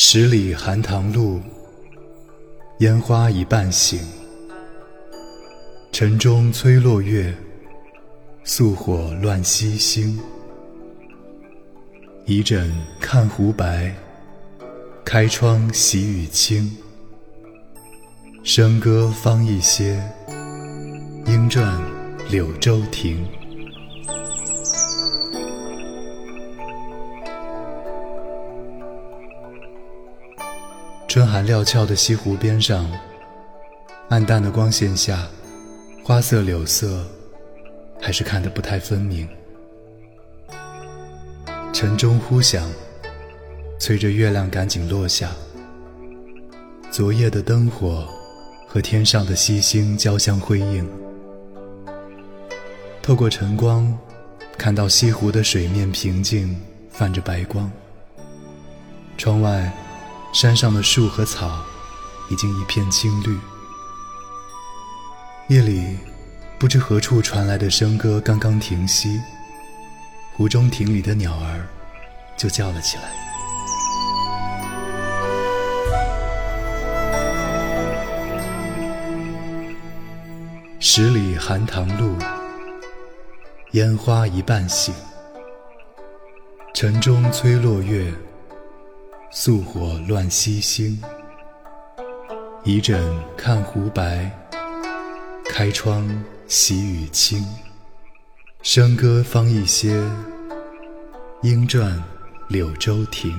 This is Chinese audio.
十里寒塘路，烟花已半醒。晨钟催落月，素火乱西星。移枕看湖白，开窗喜雨清。笙歌方一歇，莺啭柳州亭。春寒料峭的西湖边上，暗淡的光线下，花色柳色还是看得不太分明。晨钟忽响，催着月亮赶紧落下。昨夜的灯火和天上的星星交相辉映，透过晨光，看到西湖的水面平静，泛着白光。窗外。山上的树和草已经一片青绿。夜里，不知何处传来的笙歌刚刚停息，湖中亭里的鸟儿就叫了起来。十里寒塘路，烟花一半醒，晨钟催落月。素火乱西星，移枕看湖白，开窗喜雨清。笙歌方一歇，莺啭柳州亭。